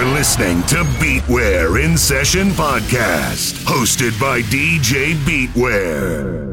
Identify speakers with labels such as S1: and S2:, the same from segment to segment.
S1: You're listening to Beatware in Session Podcast, hosted by DJ Beatware.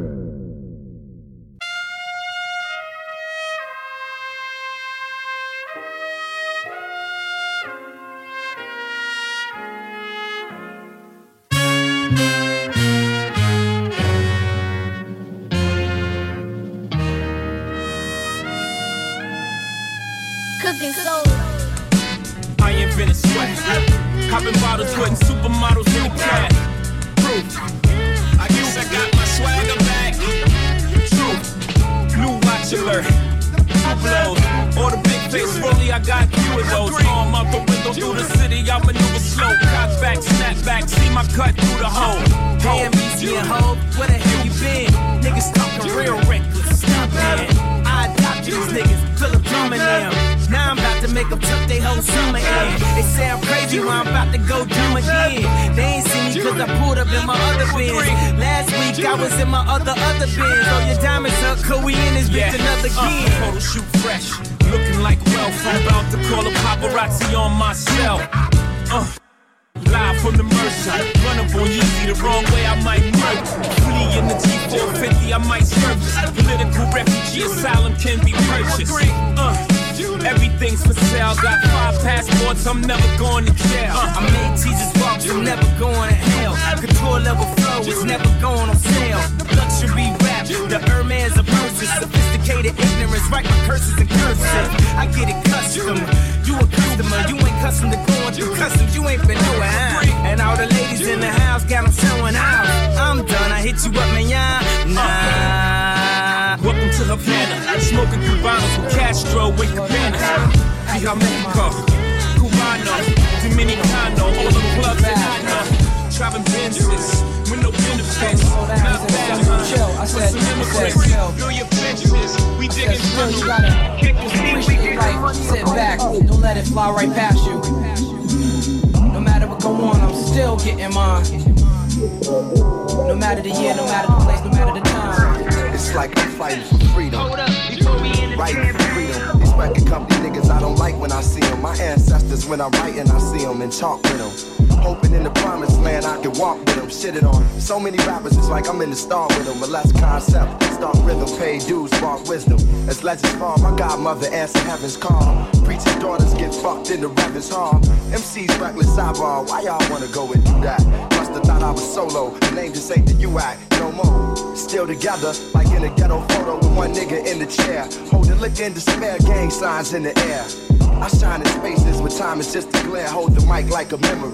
S2: Writing, I see them and talk with them. Hoping in the promised land I can walk with them. Shit it on. So many rappers, it's like I'm in the star with them. But less concept, start rhythm, pay dues, spark wisdom. As legends fall, my godmother answer heaven's call. Preacher's daughters get fucked in the reverend's hall. MC's reckless sidebar, why y'all wanna go and do that? Must have thought I was solo. The name just ain't the you act no more. Still together, like in a ghetto photo with one nigga in the chair. Holding liquor in despair, gang signs in the air. I shine in spaces where time is just a glare. Hold the mic like a memory.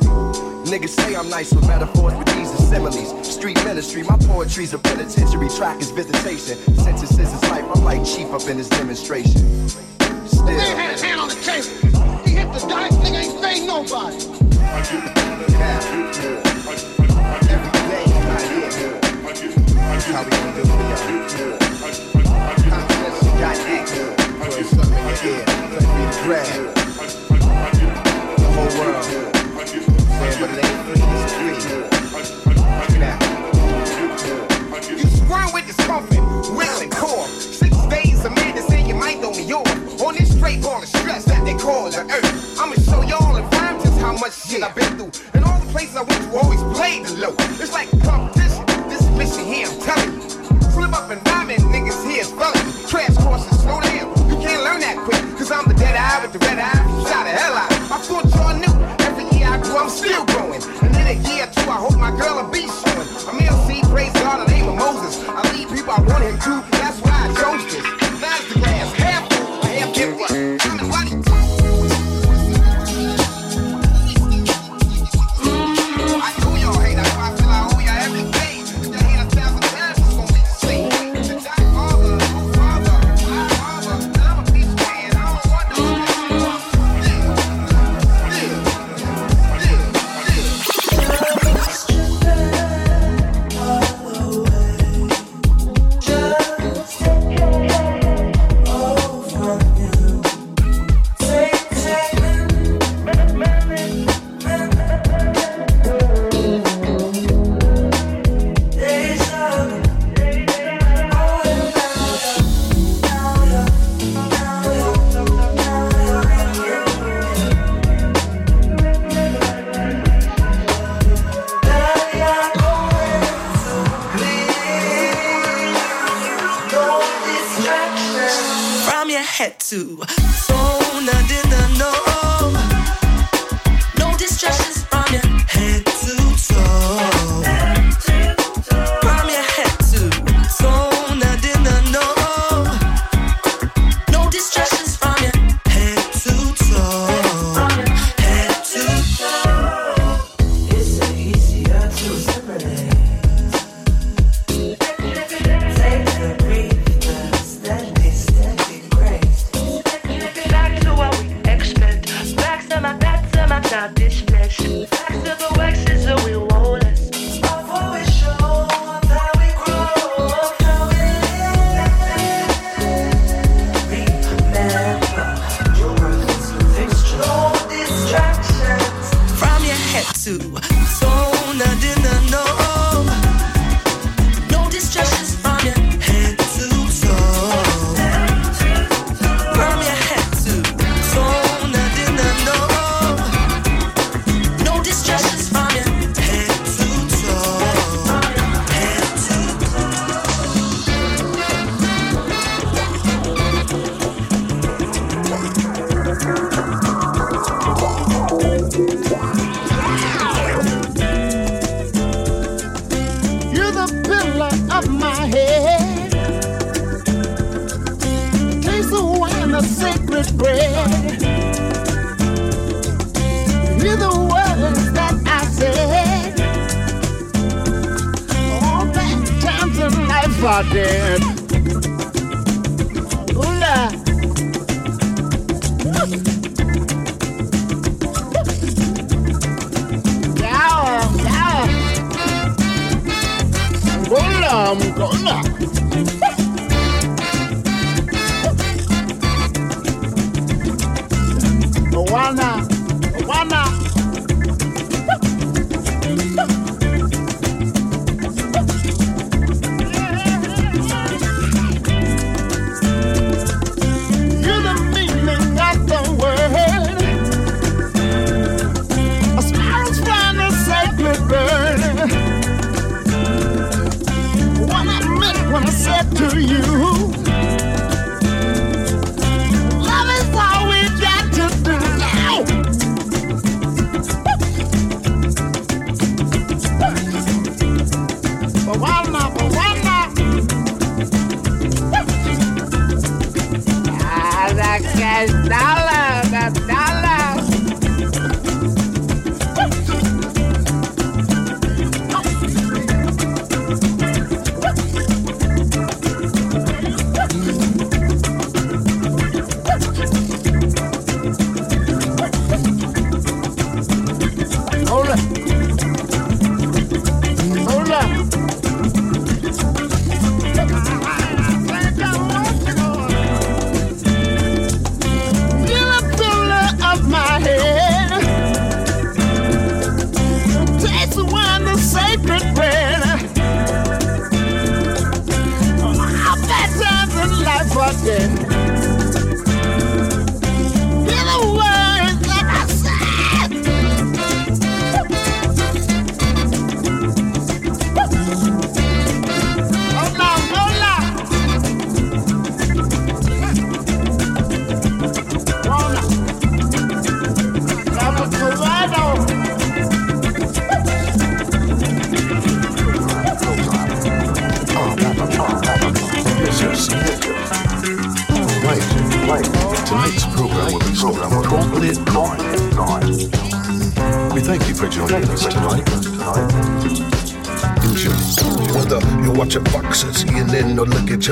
S2: Niggas say I'm nice with metaphors, but these are similes. Street ministry, my poetry's a penitentiary. Track is visitation. Sentences is life. I'm like chief up in this demonstration. Still.
S3: Man had his hand on the table. He hit the dice, nigga ain't fade nobody.
S2: Every day, I hear more. That's how we gonna do it, Put something in your ear. Let me grab. The whole world. Saying, but it ain't free, it's free. Now.
S3: You squirm with coffin, will core. Six days a man to say you might know me off. On this straight ball of stress that they call the earth. I'ma show y'all in rhyme just how much shit I've been through. And all the places I went to always played the low. It's like competition. This mission here, I'm telling you. Slip up and rhyming, niggas here is cause I'm the dead eye with the red eye. Shot the hell out. I thought y'all. Every year I grew, I'm still growing. And in a year or two, I hope my girl will be showing. I'm LC, praise God, the name of Moses. I lead people, I want him to.
S4: had to. So I didn't know.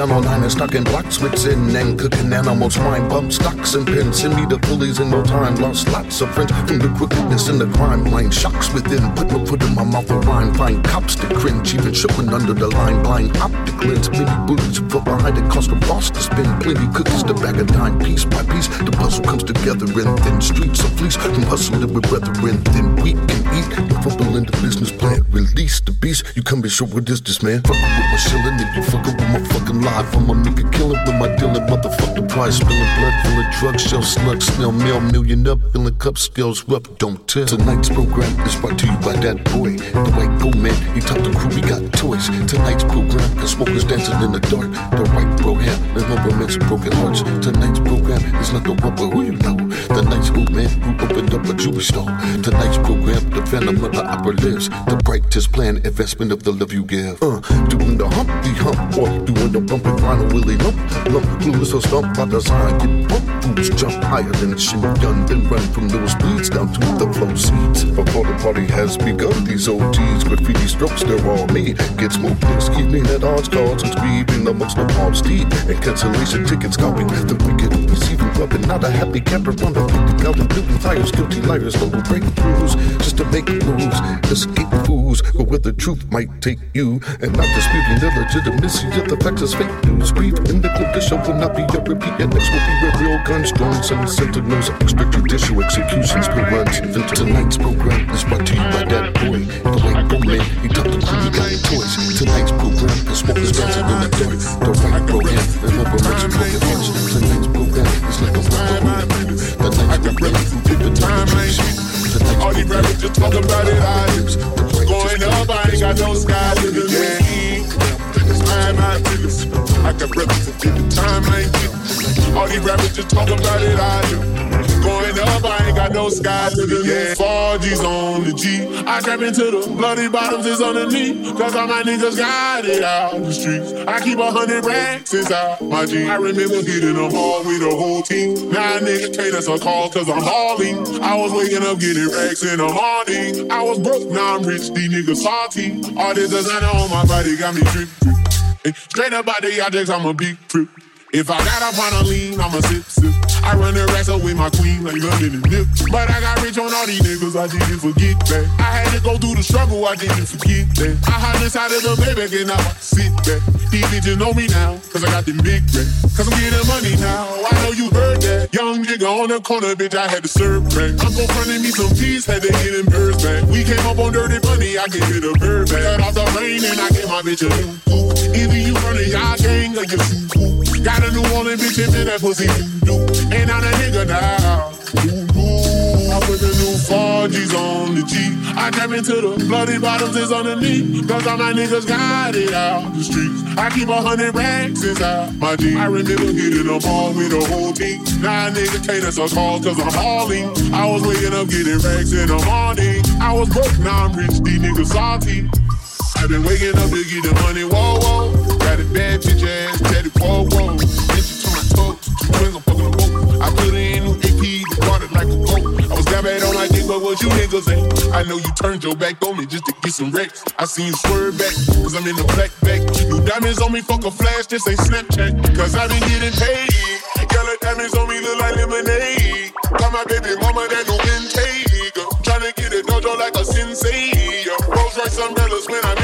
S5: channel 9 and stuck in blocks with sin and cooking animals. Mind bump stocks and pins. Send me the pulleys in no time. Lost lots of friends from the crookedness and the crime line. Shocks within. Put my foot in my mouth a rhyme. Find cops to cringe. Even tripping under the line. Blind Brooklyn's. Many bullets for behind the cost of loss to spend plenty cookies to bag a dime piece by piece. The puzzle comes together in thin streets of fleece from hustling with brethren. Then we can eat the fulfilling the business plan. Release the beast. You come be show what is this, man. Fuck with my shilling if you fuck with my fucking life. I'm a nigga killer with my dealing. Motherfuckin' the price. Spilling blood, filling drugs, shell slug, smell mail, million up, filling cup scales up. Don't tell. Tonight's program is brought to you by that boy. The he taught the crew we got toys. Tonight's program, cause smokers dancing in the dark. The bro hair, there's no romance broken hearts. Tonight's program is not the but who you know. The man who opened up a jewelry store. Tonight's program, the phantom of the opera lives. The brightest plan, investment of the love you give. Uh, doing the humpy hump, or doing the bumpy final willy lump. Lump, clueless or stump by design. Get bump, boots jump higher than a shimmy gun. Then run from those beats down to the flow seats. Before the party has begun, these OGs, graffiti strokes, they're all made. Get smoked this evening at odds, cards, and speeding amongst the palm steed. And cancellation tickets scalping. The wicked receiving rubbing. Not a happy camper the out and building fires. Guilty liars, no break rules just to make moves. Escape fools, but where the truth might take you. And not disputing the legitimacy of the facts as fake news. Brief in the clip, the show will not be a repeat. And next will be real guns, drones, and sentinels. Extrajudicial executions will run. Then tonight's program is brought to you by that boy. The white bro man, he taught the crew we got toys. Tonight's program, the smokers dancing in the dark. The white bro hand, and rubber rich and broken hearts. Tonight's program is like a rubber band. The night's program, we put the time
S6: All these rappers just talk about it, I just going up, I ain't got no sky limit. Yeah, it's my my business. I got brothers that get the time, I ain't getting. All these rappers just talk about it, I just going up, I ain't got no sky limit. Yeah, 4G's on the G. I trap into the bloody bottoms is underneath. Cause all my niggas got it out the streets. I keep a hundred racks inside my jeans. I remember hitting them all with the whole team. Now niggas can't answer calls cause I'm hauling. I was waking up getting racks in the morning. I was broke, now I'm rich, these niggas salty. All this designer on my body got me drip, drip. Straight up out the objects, I'm a big trip. If I got up on a lean, I'ma sip, sip. I run the rest up with my queen like London and Nip. But I got rich on all these niggas, I didn't forget that. I had to go through the struggle, I didn't forget that. I hide inside of the baby, and I sit back. These bitches know me now, cause I got them big racks. Cause I'm getting money now, I know you heard that. Young nigga on the corner, bitch, I had to serve crack. I'm gon' frontin' me some peas, had to get them birds back. We came up on dirty money, I can it a bird back. Cut off the rain, and I get my bitch a new. Either you run a y'all gang or you. Got a New Orleans bitch and that pussy do. Ain't on a nigga now. I put the new 4G's on the G. I trap into the bloody bottoms is underneath. Cause all my niggas got it out the streets. I keep a hundred racks inside my jeans. I remember hitting them all with a whole team. Now a nigga can't answer calls cause I'm hauling. I was waking up getting racks in the morning. I was broke, now I'm rich, these niggas salty. I've been waking up to get the money, whoa, whoa. Got a bad bitch ass, daddy, whoa, whoa. She to my toe, two twins, I'm fucking a boat. I put in new AP, water like a goat. I was down bad on my dick, but what you niggas ain't? I know you turned your back on me just to get some wrecks. I seen you swerve back, cause I'm in the black back. New diamonds on me, fuck a flash, this ain't Snapchat. Cause I been getting paid. Yellow diamonds on me look like lemonade. Got my baby mama that no intake. Tryna get a dojo like a sensei. Rolls Royce umbrellas when I'm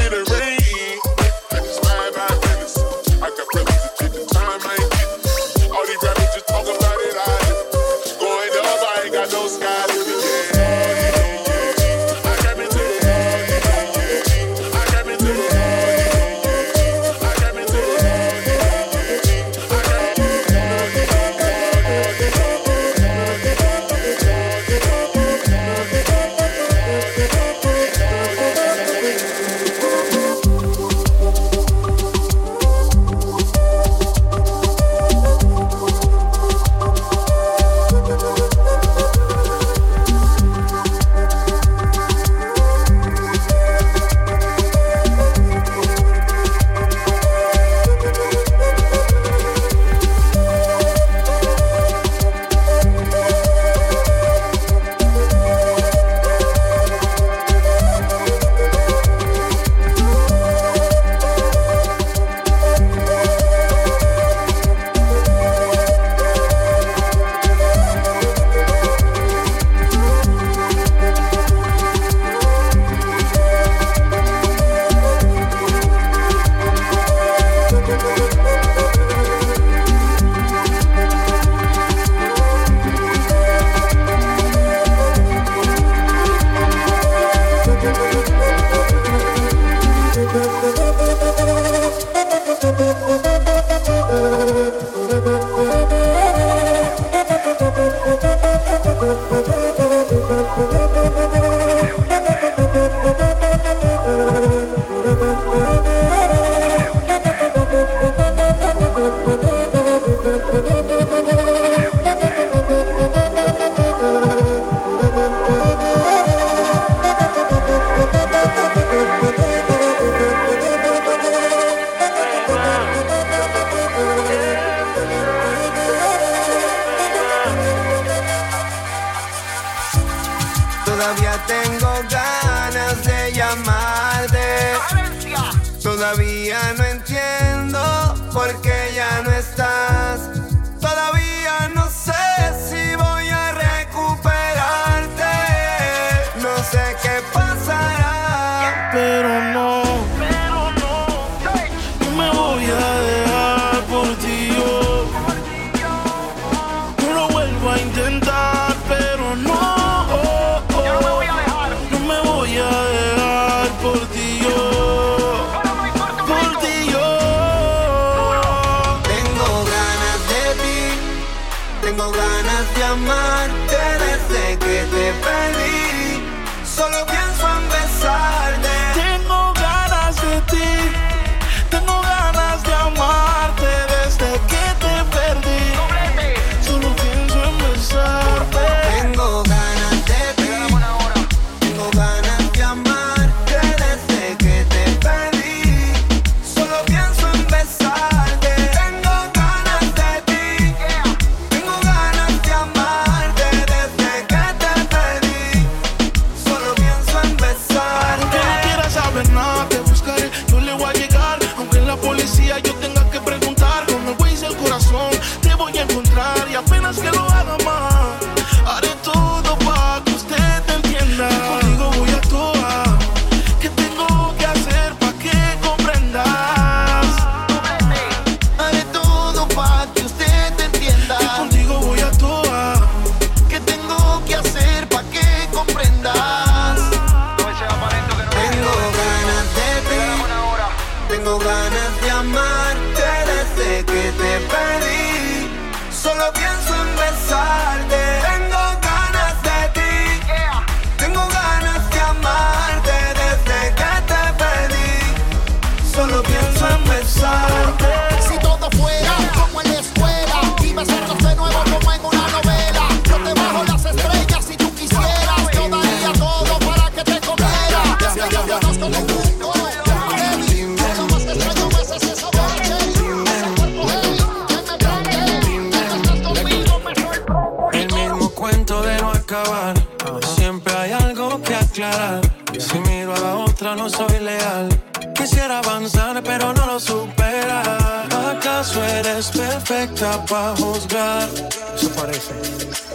S7: perfecta para juzgar. Eso parece.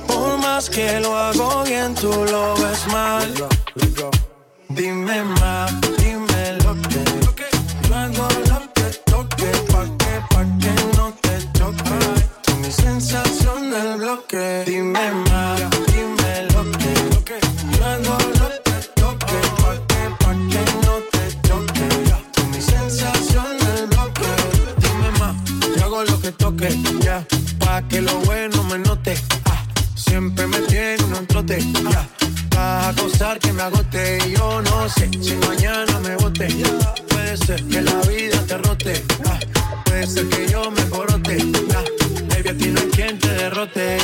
S7: Por más que lo hago bien, tú lo ves mal. Dime más, dime lo que agote y yo no sé si mañana me bote. Puede ser que la vida te rote, ah, puede ser que yo me porote. Ah, baby, a no hay quien te derrote.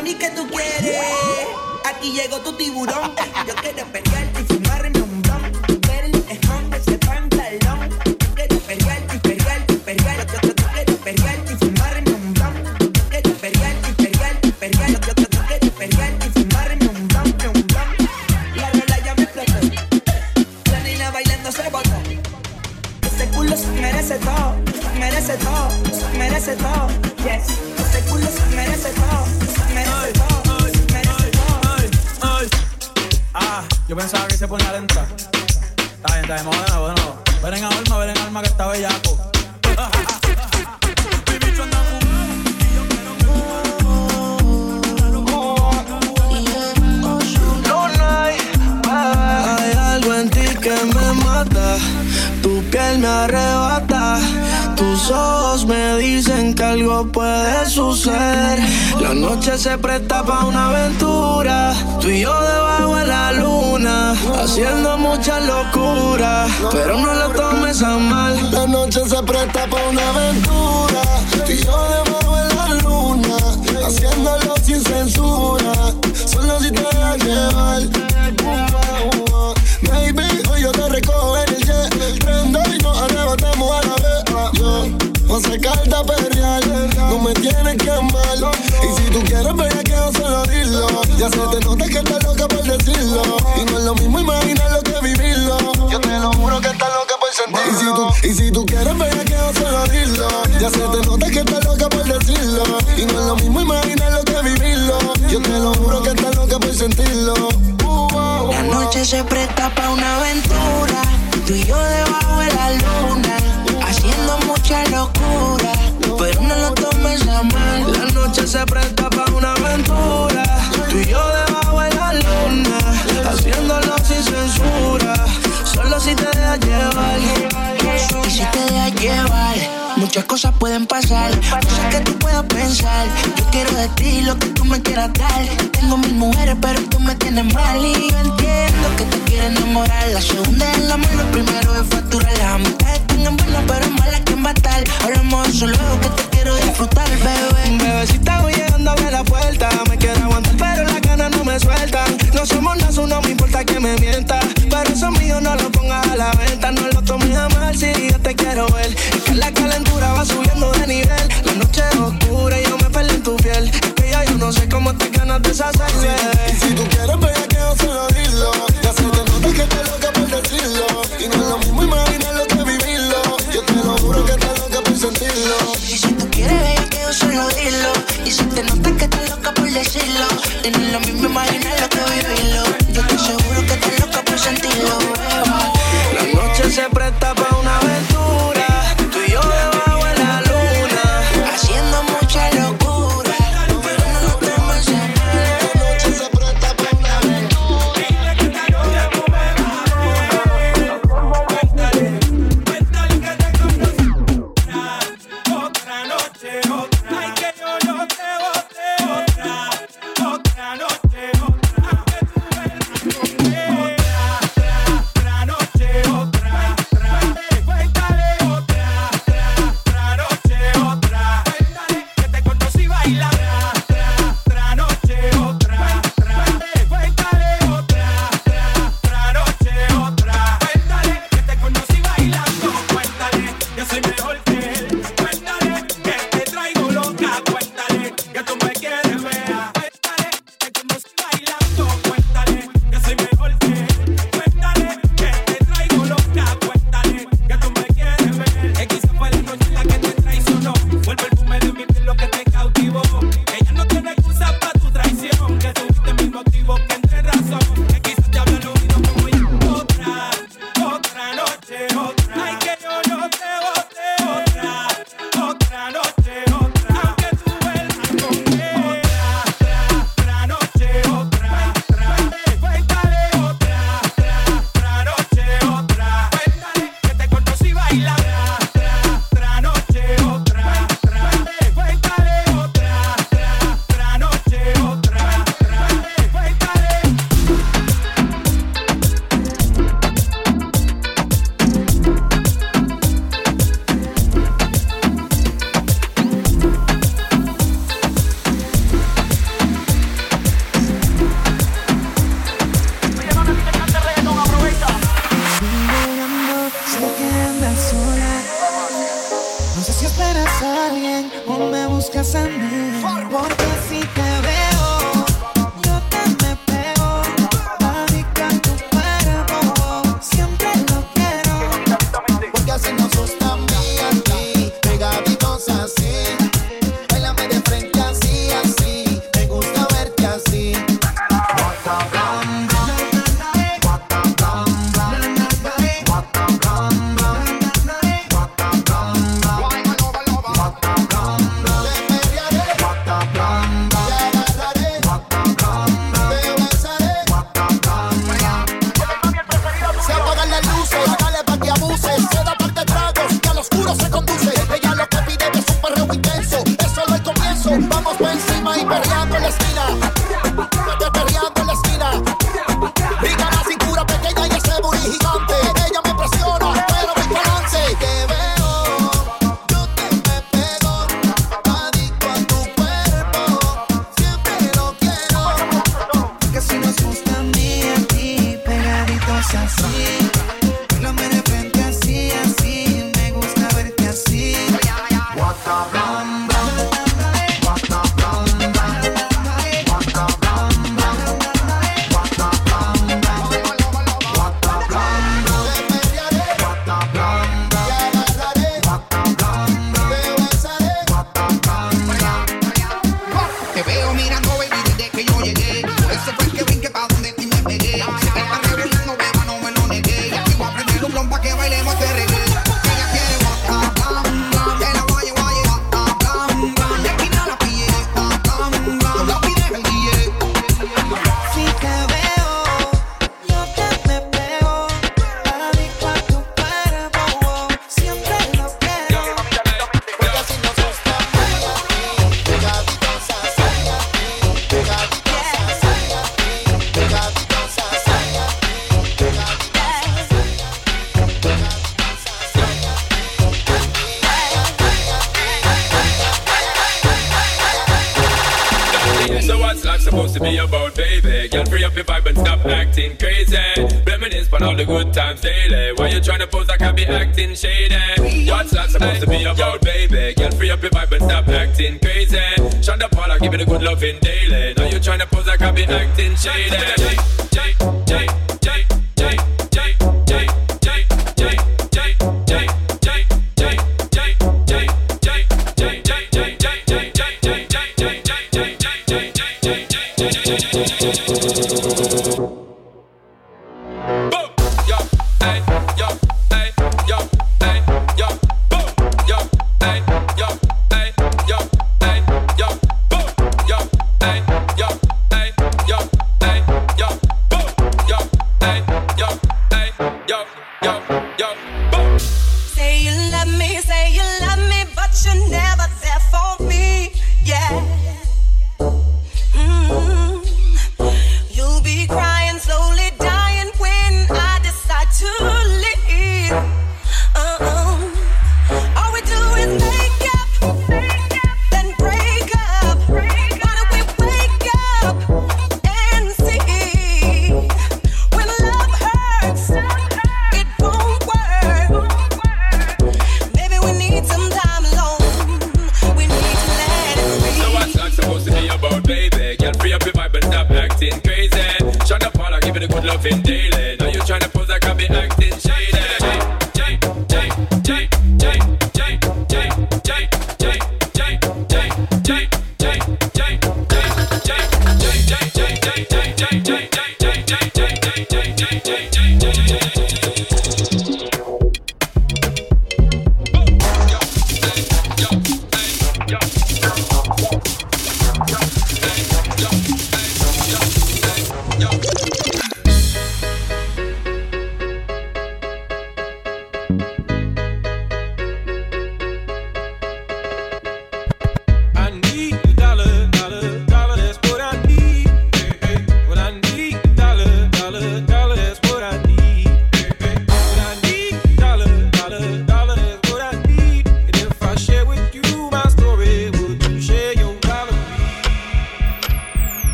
S8: mami, ¿qué tú quieres? Aquí llegó tu tiburón. Yo quiero pelearte y fumarme un La
S9: noche se presta para una aventura. Tú y yo debajo de la luna, haciendo muchas locuras. Pero no lo tomes a mal.
S10: La noche se presta para una aventura. Tú y yo debajo de la luna, haciéndolo sin censura. Solo si te dejas llevar. Baby, hoy yo te recojo en el jet. Prende y nos arrebatamos a la vez. Yo, no se carta perrear. No me tienes que amar eres bella que no solo dilo. Ya se te nota que estás loca por decirlo. Y no es lo mismo imaginarlo que vivirlo. Yo te lo juro que estás loca por sentirlo. Y si tú, y si tú quieres bella que no solo dilo. Ya se te nota que estás loca por decirlo. Y no es lo mismo imaginarlo que vivirlo. Yo te lo juro que estás loca por sentirlo.
S8: La noche se presta para una aventura. Tú y yo debajo de la luna. Haciendo mucha locura. Pero no lo mal.
S9: La noche se presta para una aventura. Tú y yo debajo de la luna, haciéndolo sin censura. Solo si te dejas llevar.
S8: Y si te dejas llevar,
S9: muchas cosas pueden pasar. Cosas que tú puedas pensar. Yo quiero de ti lo que tú me quieras dar. Tengo mil mujeres, pero tú me tienes mal. Y yo entiendo que te quiero enamorar. La segunda es el amor, lo primero es facturar la amistad tengan buena, pero mala quien va a estar. Hablamos solo que te quiero disfrutar, bebé.
S8: Bebecita, voy llegando a la puerta.
S11: buscas a mí, porque si te veo.
S12: To about, baby? Girl, free up your vibe and stop acting crazy. Reminisce on all the good times daily. Why you tryna pose like I be acting shady? What's that supposed to be about, baby? Girl, free up your vibe and stop acting crazy. Shonda Paula, give it a good loving daily. Now you tryna pose like I be acting shady. Jay, Jay, Jay, Jay, Jay,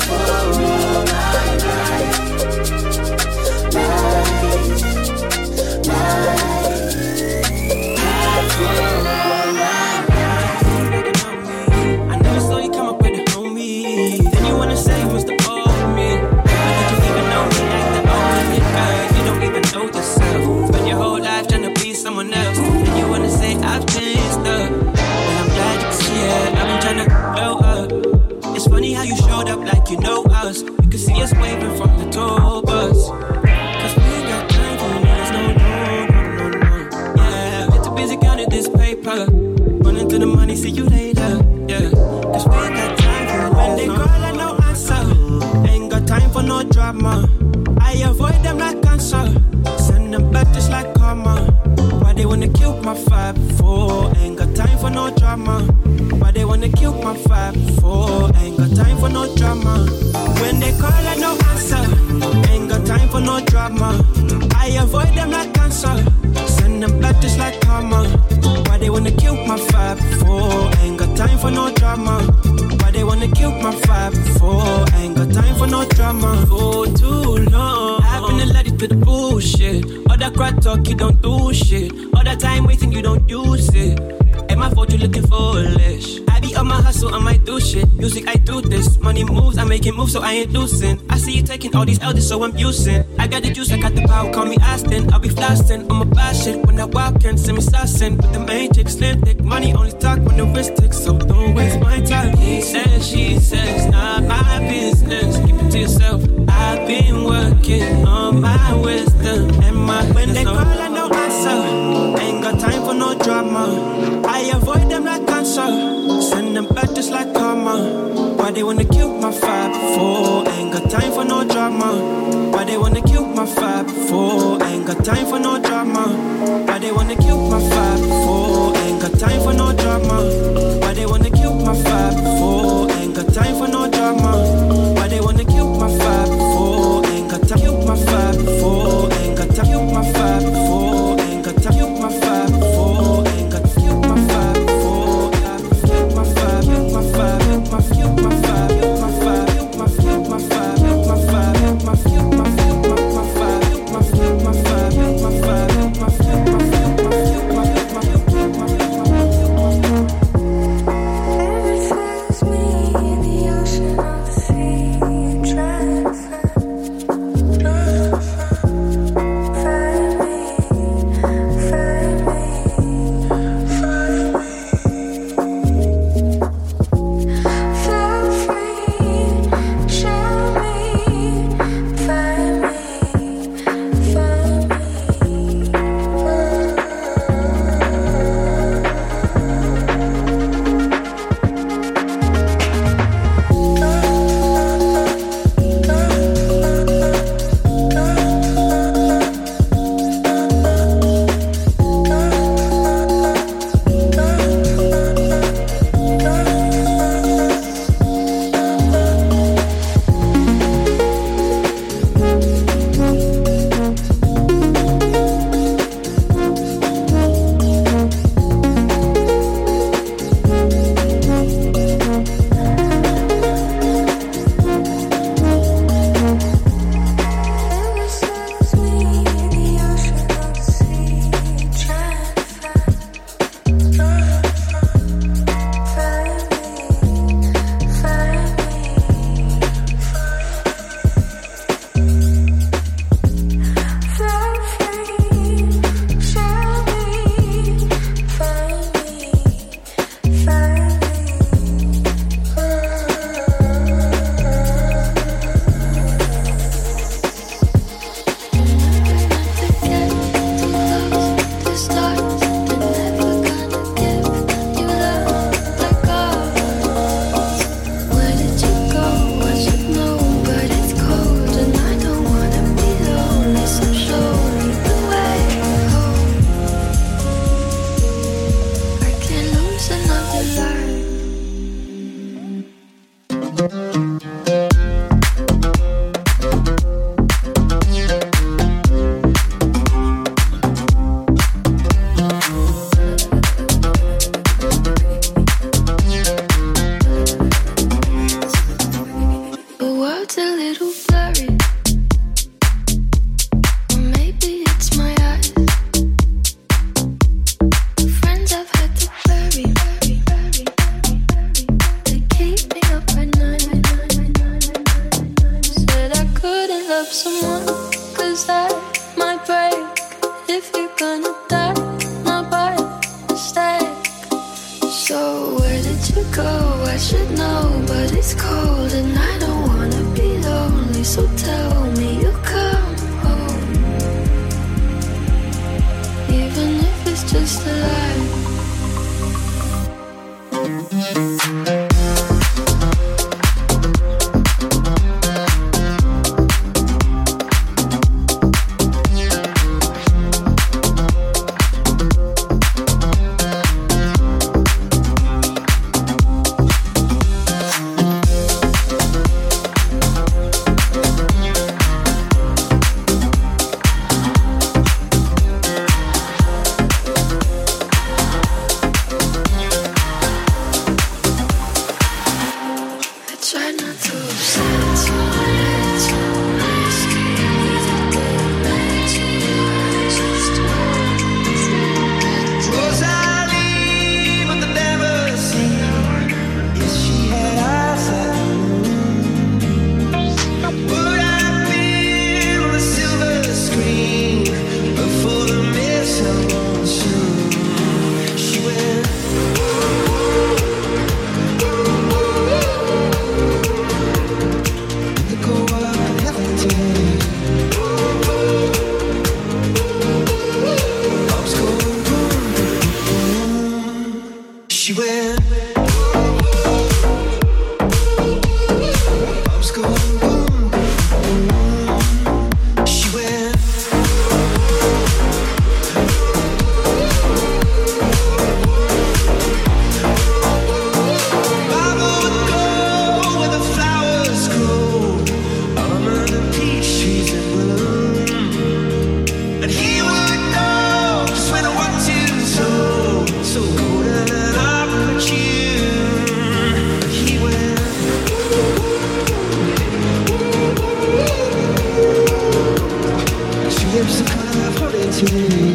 S13: I
S14: my
S11: vibe for? Ain't got time for no drama. Why they wanna kill my vibe for? Ain't got time for no drama. When they call, I no answer. Ain't got time for no drama. I avoid them like cancer. Send them back just like karma. Why they wanna kill my vibe for? Ain't got time for no drama. Why they wanna kill my vibe for? Ain't got time for no drama. For too long. I've been allergic to the bullshit. All that crap talk, you don't do shit. Time waiting, you don't use it. Ain't my fault you looking foolish. I be on my hustle, I might do shit. Music, I do this. Money moves, I make it move, so I ain't losing. I see you taking all these elders, so I'm using. I got the juice, I got the power, call me Aston. I'll be flossing, I'm a bad shit when I walk in, send me saucing. With the main chick, slim thick, money only talk when the wrist tick, so don't waste my time. He says, she says, not my business. Keep it to yourself. I've been working on my wisdom and my when they call, answer. Ain't got time for no drama. I avoid them like cancer. Send them back just like karma. Why they wanna kill my vibe for? Ain't got time for no drama. Why they wanna kill my vibe for? Ain't got time for no drama. Why they wanna kill my vibe for? Ain't got time for no drama. Why they wanna kill my vibe for? Ain't got time for no drama.
S15: blurry to me.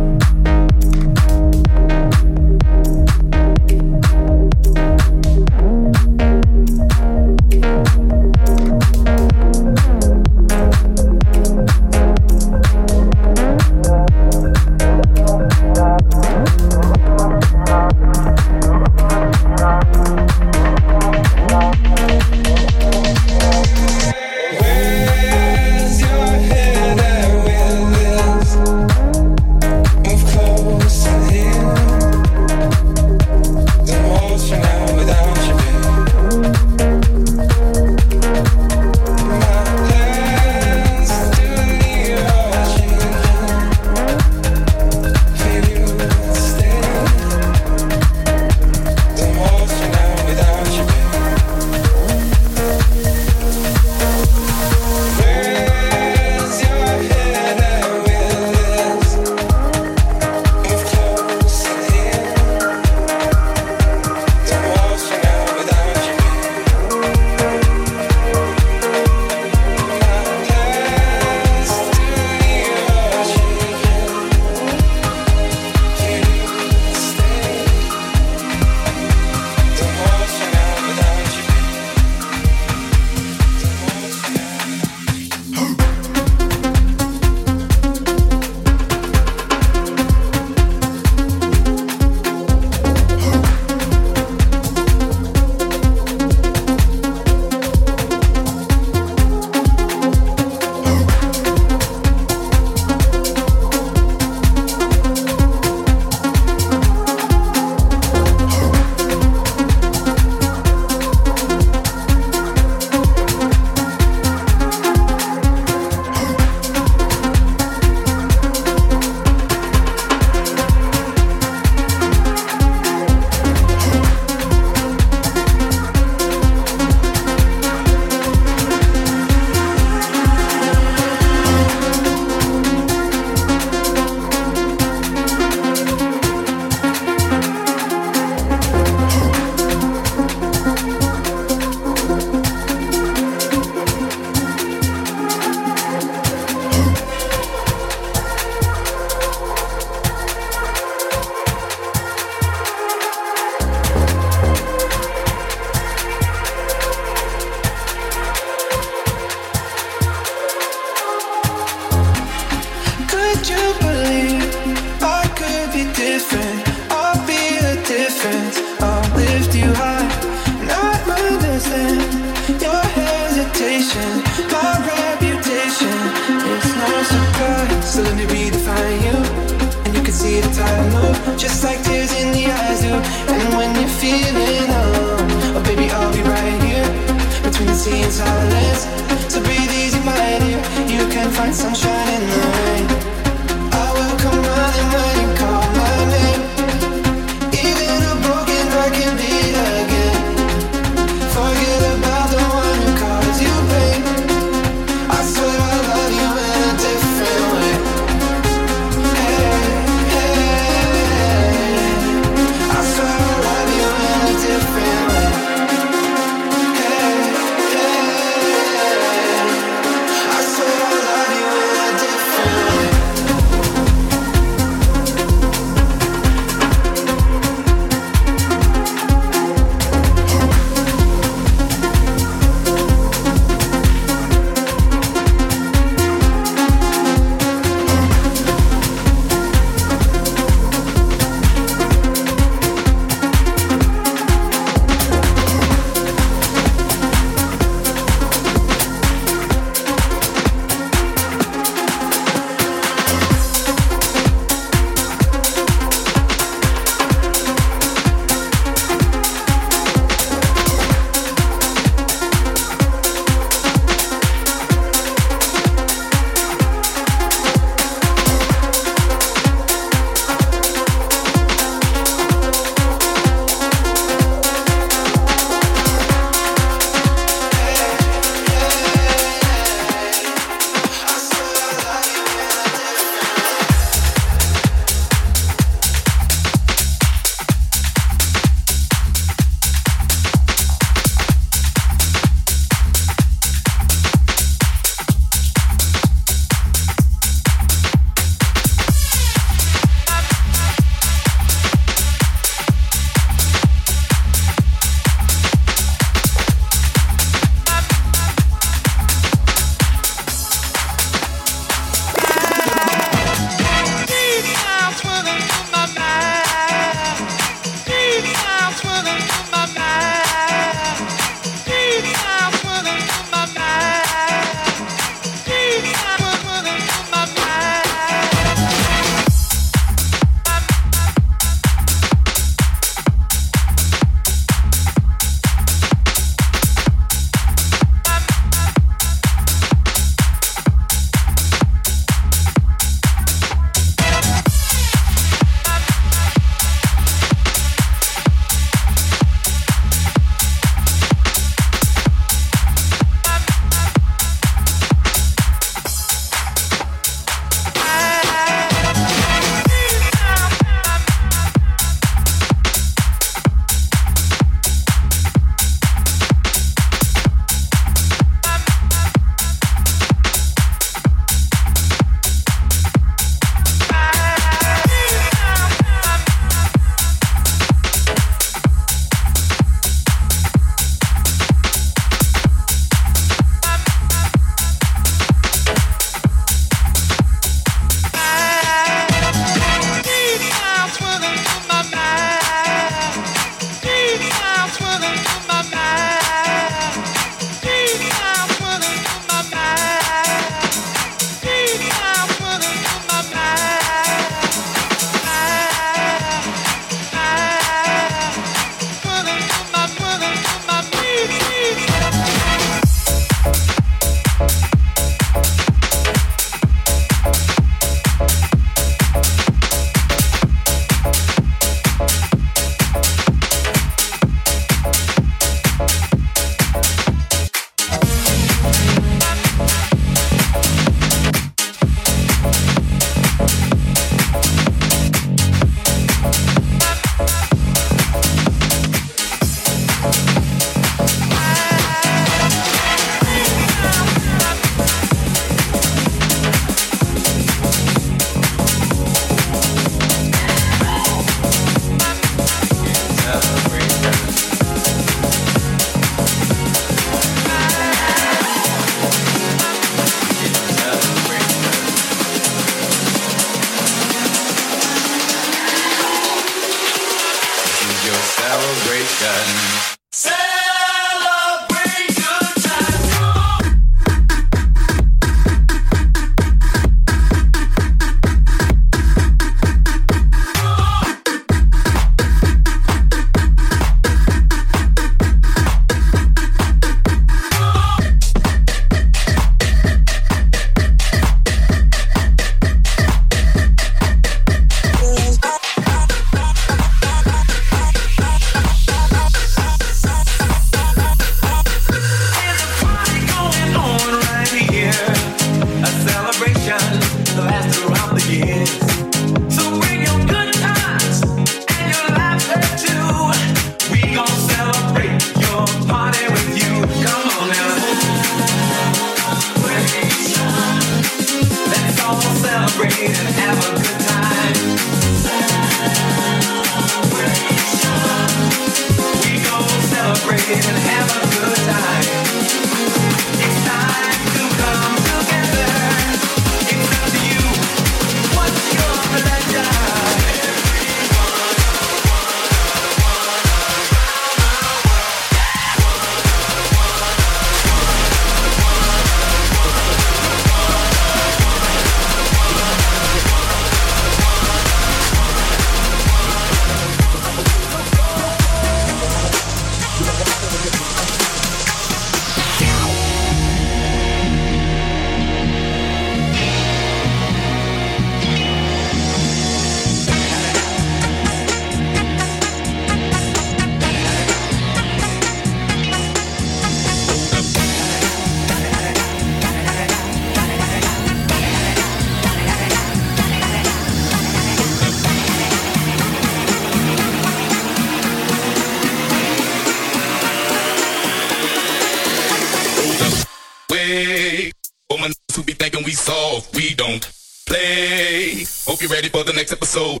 S16: Hope
S17: you're
S12: ready for the next episode.